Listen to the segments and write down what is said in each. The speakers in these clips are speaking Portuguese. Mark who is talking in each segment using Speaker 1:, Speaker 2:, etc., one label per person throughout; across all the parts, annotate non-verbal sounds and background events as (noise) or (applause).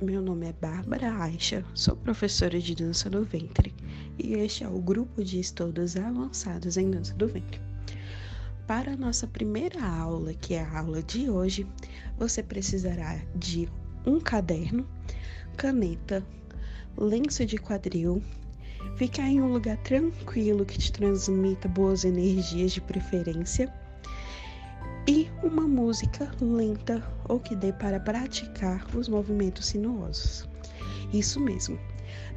Speaker 1: meu nome é Bárbara Aixa, sou professora de dança do ventre e este é o grupo de estudos avançados em dança do ventre. Para a nossa primeira aula, que é a aula de hoje, você precisará de um caderno, caneta, lenço de quadril, ficar em um lugar tranquilo que te transmita boas energias de preferência e uma música lenta ou que dê para praticar os movimentos sinuosos. Isso mesmo.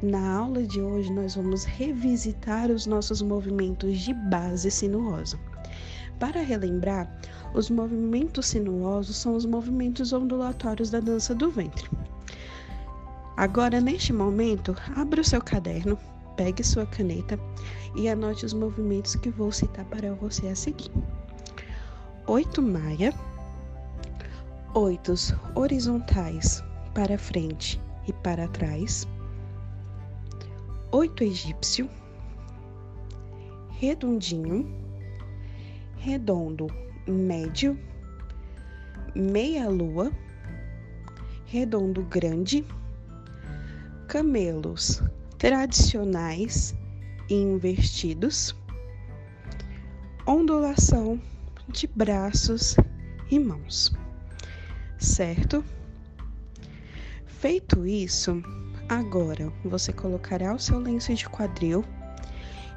Speaker 1: Na aula de hoje nós vamos revisitar os nossos movimentos de base sinuosa. Para relembrar, os movimentos sinuosos são os movimentos ondulatórios da dança do ventre. Agora, neste momento, abra o seu caderno, pegue sua caneta e anote os movimentos que vou citar para você a seguir oito maia, oitos horizontais para frente e para trás, oito egípcio, redondinho, redondo médio, meia lua, redondo grande, camelos tradicionais e invertidos, ondulação de braços e mãos, certo? Feito isso, agora você colocará o seu lenço de quadril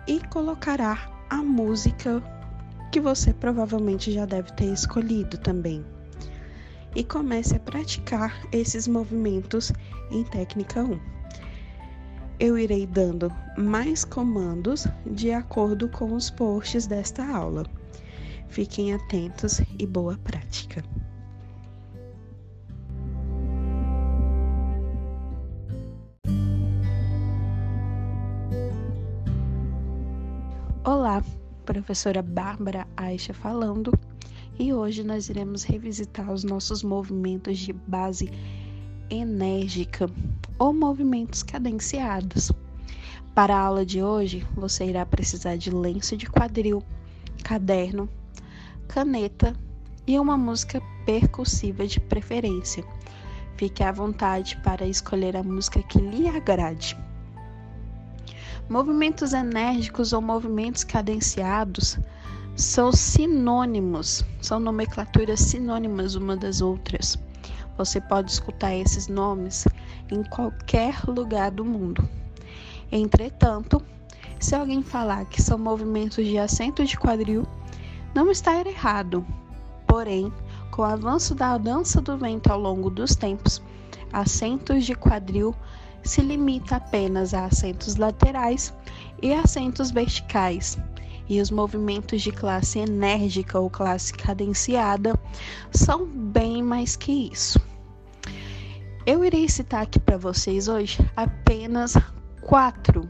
Speaker 1: e colocará a música que você provavelmente já deve ter escolhido também. E comece a praticar esses movimentos em técnica 1. Eu irei dando mais comandos de acordo com os posts desta aula. Fiquem atentos e boa prática. Olá, professora Bárbara Aixa falando, e hoje nós iremos revisitar os nossos movimentos de base enérgica ou movimentos cadenciados. Para a aula de hoje, você irá precisar de lenço de quadril, caderno, caneta e uma música percussiva de preferência. Fique à vontade para escolher a música que lhe agrade. Movimentos enérgicos ou movimentos cadenciados são sinônimos, são nomenclaturas sinônimas uma das outras. Você pode escutar esses nomes em qualquer lugar do mundo. Entretanto, se alguém falar que são movimentos de acento de quadril, não está errado. Porém, com o avanço da dança do vento ao longo dos tempos, assentos de quadril se limita apenas a assentos laterais e assentos verticais, e os movimentos de classe enérgica ou classe cadenciada são bem mais que isso. Eu irei citar aqui para vocês hoje apenas quatro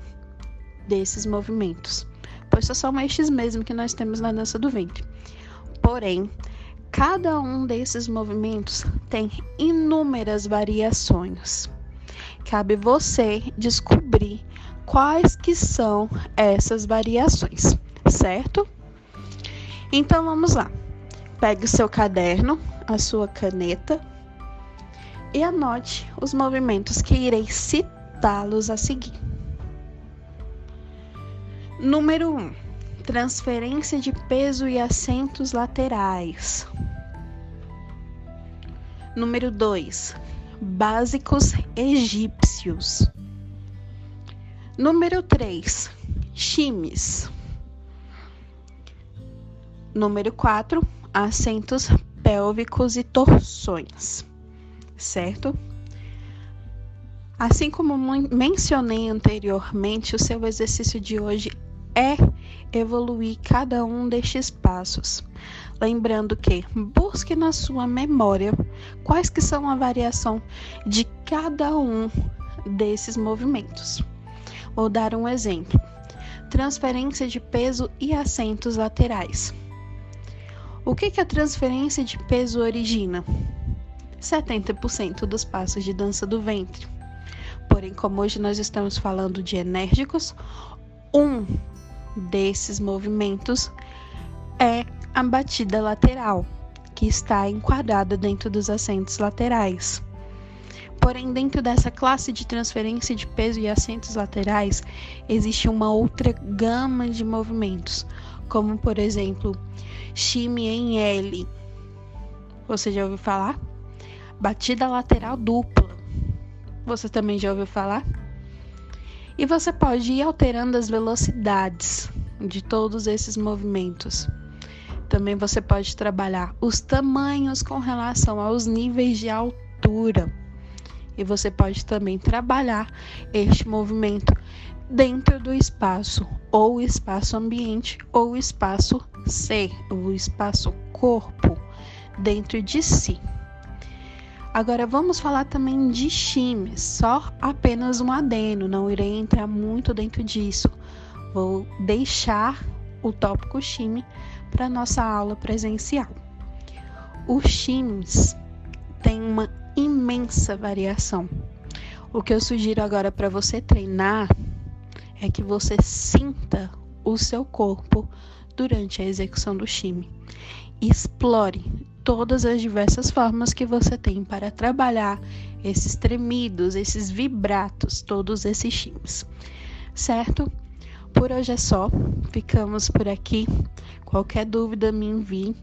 Speaker 1: desses movimentos pois só são estes mesmo que nós temos na dança do ventre. Porém, cada um desses movimentos tem inúmeras variações. Cabe você descobrir quais que são essas variações, certo? Então vamos lá. Pegue o seu caderno, a sua caneta e anote os movimentos que irei citá-los a seguir. Número 1. Um, transferência de peso e assentos laterais. Número 2. Básicos egípcios. Número 3. Chimes. Número 4. Assentos pélvicos e torções. Certo? Assim como mencionei anteriormente, o seu exercício de hoje é evoluir cada um destes passos. Lembrando que busque na sua memória quais que são a variação de cada um desses movimentos. Vou dar um exemplo. Transferência de peso e assentos laterais. O que, que a transferência de peso origina? 70% dos passos de dança do ventre. Porém, como hoje nós estamos falando de enérgicos, um desses movimentos é a batida lateral, que está enquadrada dentro dos assentos laterais. Porém, dentro dessa classe de transferência de peso e assentos laterais, existe uma outra gama de movimentos, como por exemplo, shimmy em L. Você já ouviu falar? Batida lateral dupla. Você também já ouviu falar? E você pode ir alterando as velocidades de todos esses movimentos. Também você pode trabalhar os tamanhos com relação aos níveis de altura. E você pode também trabalhar este movimento dentro do espaço, ou espaço ambiente, ou espaço ser, o espaço corpo dentro de si. Agora vamos falar também de chimes, só apenas um adeno, não irei entrar muito dentro disso. Vou deixar o tópico chime para nossa aula presencial. Os chimes têm uma imensa variação. O que eu sugiro agora para você treinar é que você sinta o seu corpo durante a execução do chime. Explore todas as diversas formas que você tem para trabalhar esses tremidos, esses vibratos, todos esses chimes. Certo? Por hoje é só. Ficamos por aqui. Qualquer dúvida me envie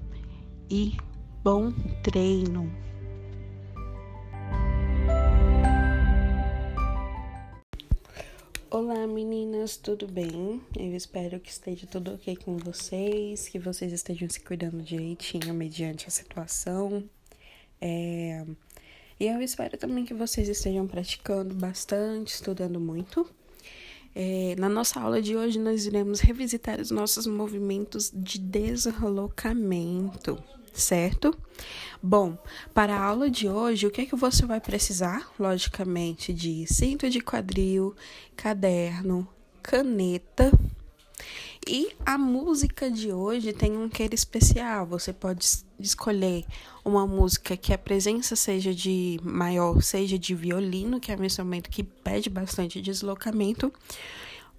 Speaker 1: e bom treino. Olá meninas, tudo bem? Eu espero que esteja tudo ok com vocês, que vocês estejam se cuidando direitinho mediante a situação. É... E eu espero também que vocês estejam praticando bastante, estudando muito. É... Na nossa aula de hoje, nós iremos revisitar os nossos movimentos de deslocamento certo? Bom, para a aula de hoje, o que é que você vai precisar? Logicamente, de cinto de quadril, caderno, caneta. E a música de hoje tem um queiro especial. Você pode escolher uma música que a presença seja de maior, seja de violino, que é um instrumento que pede bastante deslocamento,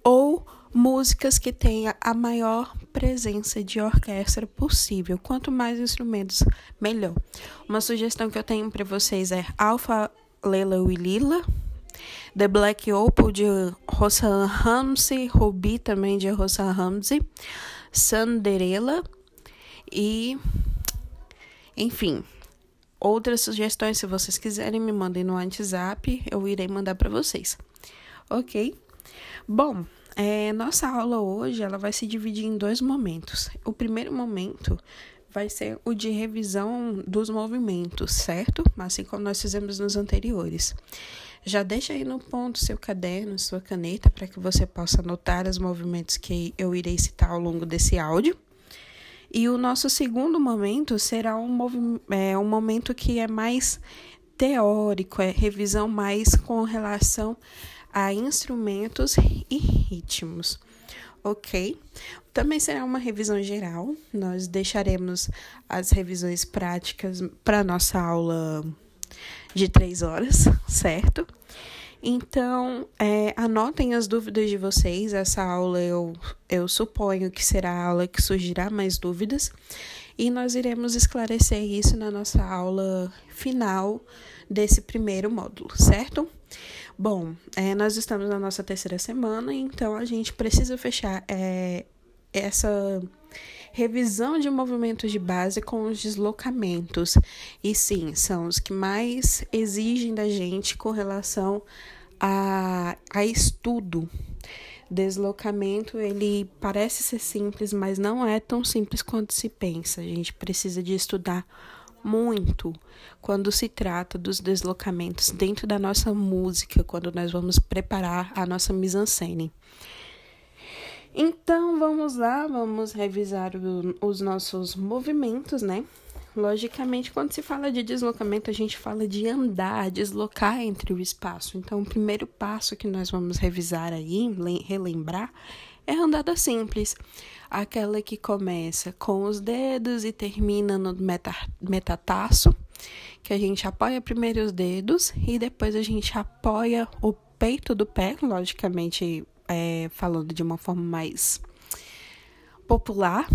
Speaker 1: ou músicas que tenha a maior presença de orquestra possível. Quanto mais instrumentos, melhor. Uma sugestão que eu tenho para vocês é Alpha Lela Lila, The Black Opal de Rossan Ramsey, Ruby também de Rossan Ramsey, Sanderela e enfim, outras sugestões se vocês quiserem me mandem no WhatsApp, eu irei mandar para vocês. OK? Bom, é, nossa aula hoje ela vai se dividir em dois momentos. O primeiro momento vai ser o de revisão dos movimentos, certo? Assim como nós fizemos nos anteriores. Já deixa aí no ponto seu caderno, sua caneta, para que você possa anotar os movimentos que eu irei citar ao longo desse áudio. E o nosso segundo momento será um, é, um momento que é mais teórico, é revisão mais com relação a instrumentos e ritmos. Ok? Também será uma revisão geral. Nós deixaremos as revisões práticas para nossa aula de três horas, certo? Então, é, anotem as dúvidas de vocês. Essa aula eu, eu suponho que será a aula que surgirá mais dúvidas. E nós iremos esclarecer isso na nossa aula final desse primeiro módulo, certo? Bom, é, nós estamos na nossa terceira semana, então a gente precisa fechar é, essa revisão de movimentos de base com os deslocamentos. E sim, são os que mais exigem da gente com relação a, a estudo. Deslocamento, ele parece ser simples, mas não é tão simples quanto se pensa. A gente precisa de estudar muito quando se trata dos deslocamentos dentro da nossa música, quando nós vamos preparar a nossa mise-en-scène. Então vamos lá, vamos revisar o, os nossos movimentos, né? Logicamente, quando se fala de deslocamento, a gente fala de andar, deslocar entre o espaço. Então, o primeiro passo que nós vamos revisar aí, relembrar, é a andada simples, aquela que começa com os dedos e termina no meta, metataço, que a gente apoia primeiro os dedos e depois a gente apoia o peito do pé, logicamente é, falando de uma forma mais popular,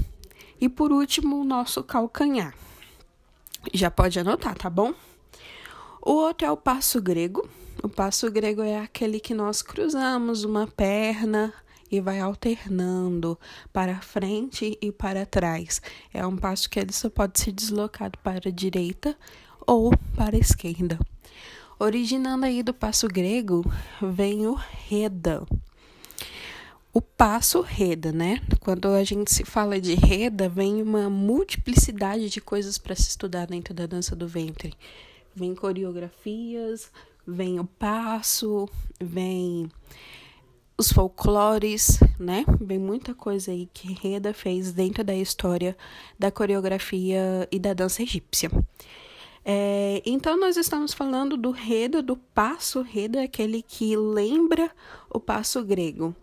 Speaker 1: e por último o nosso calcanhar. Já pode anotar, tá bom? O outro é o passo grego. O passo grego é aquele que nós cruzamos uma perna e vai alternando para frente e para trás. É um passo que ele só pode ser deslocado para a direita ou para a esquerda. Originando aí do passo grego, vem o reda. O passo reda, né? Quando a gente se fala de reda, vem uma multiplicidade de coisas para se estudar dentro da dança do ventre. Vem coreografias, vem o passo, vem os folclores, né? Vem muita coisa aí que Reda fez dentro da história da coreografia e da dança egípcia. É, então, nós estamos falando do Reda, do passo Reda, aquele que lembra o passo grego.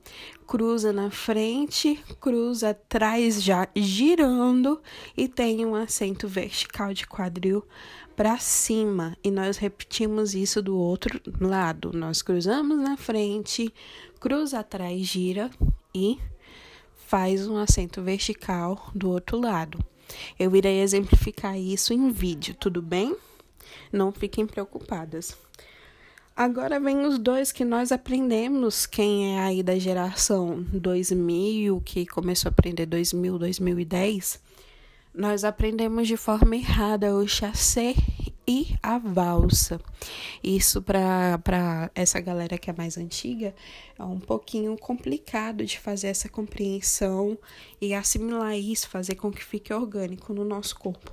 Speaker 1: Cruza na frente, cruza atrás, já girando, e tem um acento vertical de quadril para cima. E nós repetimos isso do outro lado. Nós cruzamos na frente, cruza atrás, gira e faz um acento vertical do outro lado. Eu irei exemplificar isso em vídeo, tudo bem? Não fiquem preocupadas. Agora vem os dois que nós aprendemos, quem é aí da geração 2000, que começou a aprender 2000, 2010, nós aprendemos de forma errada o chassé e a valsa. Isso para essa galera que é mais antiga é um pouquinho complicado de fazer essa compreensão e assimilar isso, fazer com que fique orgânico no nosso corpo.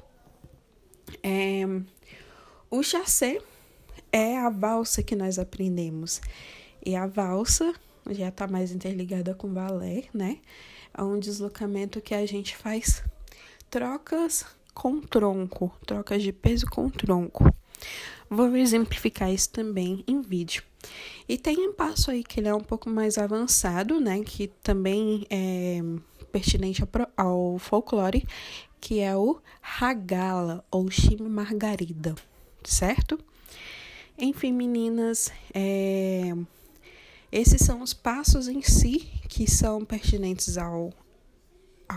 Speaker 1: É, o chassé é a valsa que nós aprendemos. E a valsa já está mais interligada com o balé, né? É um deslocamento que a gente faz trocas com tronco, trocas de peso com tronco. Vou exemplificar isso também em vídeo. E tem um passo aí que ele é um pouco mais avançado, né? Que também é pertinente ao folclore, que é o Hagala ou Chime Margarida, certo? Enfim, meninas, é... esses são os passos em si que são pertinentes ao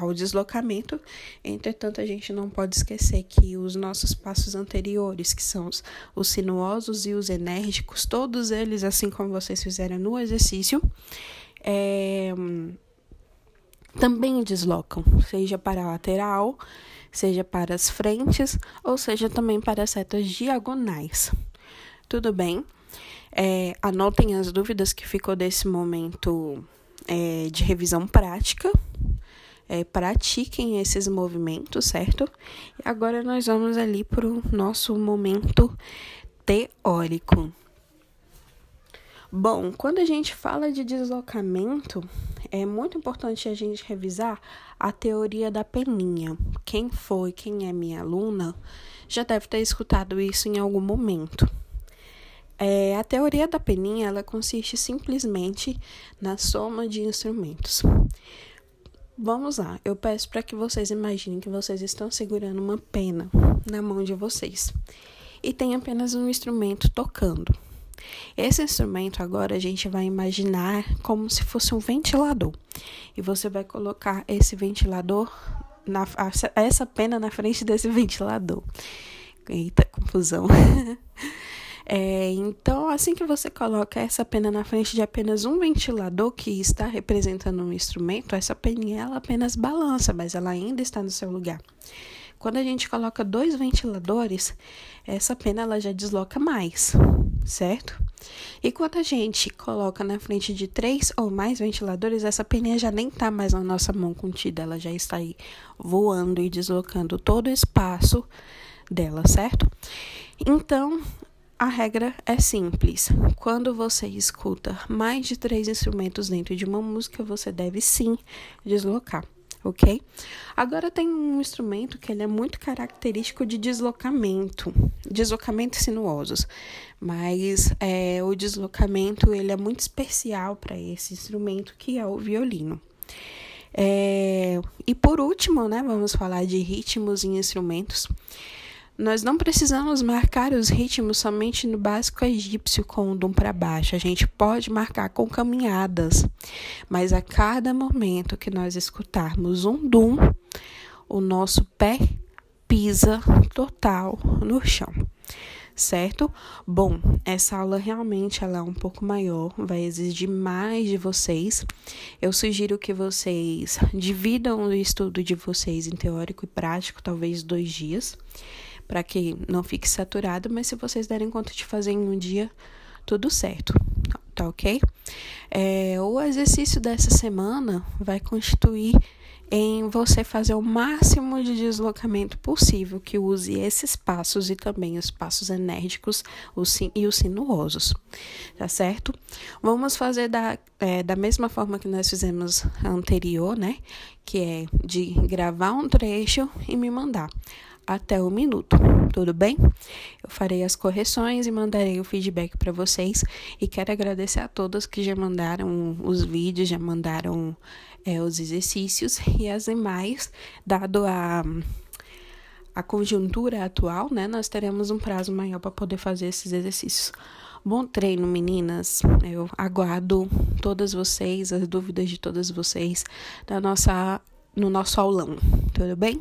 Speaker 1: ao deslocamento. Entretanto, a gente não pode esquecer que os nossos passos anteriores, que são os, os sinuosos e os enérgicos, todos eles, assim como vocês fizeram no exercício, é, também deslocam, seja para a lateral, seja para as frentes, ou seja também para as setas diagonais. Tudo bem? É, anotem as dúvidas que ficou desse momento é, de revisão prática é, pratiquem esses movimentos, certo? E agora nós vamos ali para o nosso momento teórico. Bom, quando a gente fala de deslocamento, é muito importante a gente revisar a teoria da peninha. Quem foi, quem é minha aluna, já deve ter escutado isso em algum momento. É, a teoria da peninha ela consiste simplesmente na soma de instrumentos. Vamos lá, eu peço para que vocês imaginem que vocês estão segurando uma pena na mão de vocês e tem apenas um instrumento tocando. Esse instrumento agora a gente vai imaginar como se fosse um ventilador e você vai colocar esse ventilador, na, essa pena na frente desse ventilador. Eita, confusão. (laughs) É, então, assim que você coloca essa pena na frente de apenas um ventilador que está representando um instrumento, essa peninha ela apenas balança, mas ela ainda está no seu lugar. Quando a gente coloca dois ventiladores, essa pena ela já desloca mais, certo? E quando a gente coloca na frente de três ou mais ventiladores, essa peninha já nem está mais na nossa mão contida, ela já está aí voando e deslocando todo o espaço dela, certo? Então, a regra é simples. Quando você escuta mais de três instrumentos dentro de uma música, você deve sim deslocar, ok? Agora tem um instrumento que ele é muito característico de deslocamento, deslocamentos sinuosos, mas é, o deslocamento ele é muito especial para esse instrumento que é o violino. É, e por último, né, vamos falar de ritmos e instrumentos. Nós não precisamos marcar os ritmos somente no básico egípcio com o dum para baixo. A gente pode marcar com caminhadas, mas a cada momento que nós escutarmos um dum, o nosso pé pisa total no chão. certo? Bom, essa aula realmente ela é um pouco maior, vai exigir mais de vocês. Eu sugiro que vocês dividam o estudo de vocês em teórico e prático, talvez dois dias, para que não fique saturado, mas se vocês derem conta de fazer em um dia, tudo certo, tá ok? É, o exercício dessa semana vai constituir em você fazer o máximo de deslocamento possível que use esses passos e também os passos enérgicos os, e os sinuosos, tá certo? Vamos fazer da, é, da mesma forma que nós fizemos anterior, né? Que é de gravar um trecho e me mandar até o minuto, tudo bem? Eu farei as correções e mandarei o feedback para vocês. E quero agradecer a todos que já mandaram os vídeos, já mandaram é, os exercícios (laughs) e as demais, dado a, a conjuntura atual, né? Nós teremos um prazo maior para poder fazer esses exercícios. Bom treino, meninas. Eu aguardo todas vocês, as dúvidas de todas vocês da nossa, no nosso aulão, tudo bem?